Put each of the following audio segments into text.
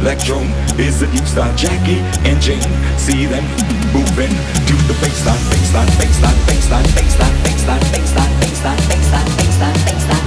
electro is the new style. Jackie and Jane, see them moving to the baseline, baseline, baseline, baseline, baseline, baseline, baseline, baseline, baseline, baseline, baseline,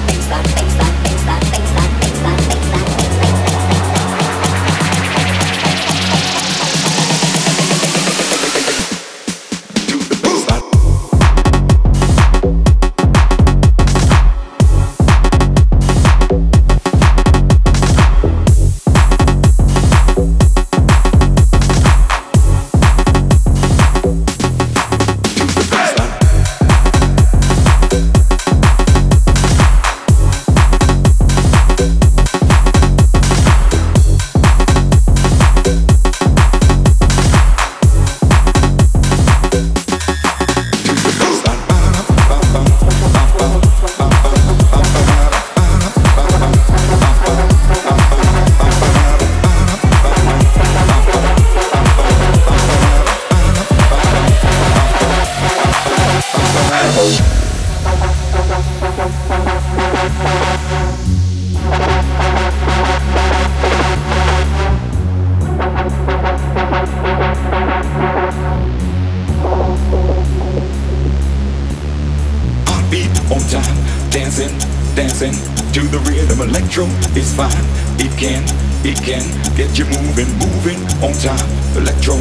dancing to the rhythm. Electro is fine. It can, it can get you moving, moving on time. Electro,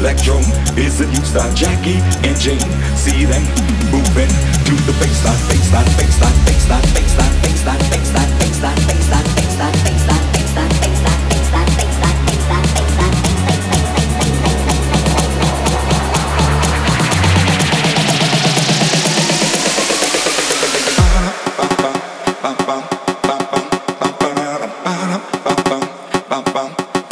electro is the new style. Jackie and Jane, see them moving to the baseline, baseline, baseline, baseline, baseline, baseline, baseline, baseline, baseline,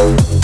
Thank